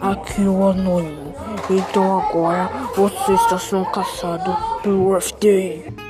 aqui o é anônimo. Então agora você está sendo caçado pelo FD.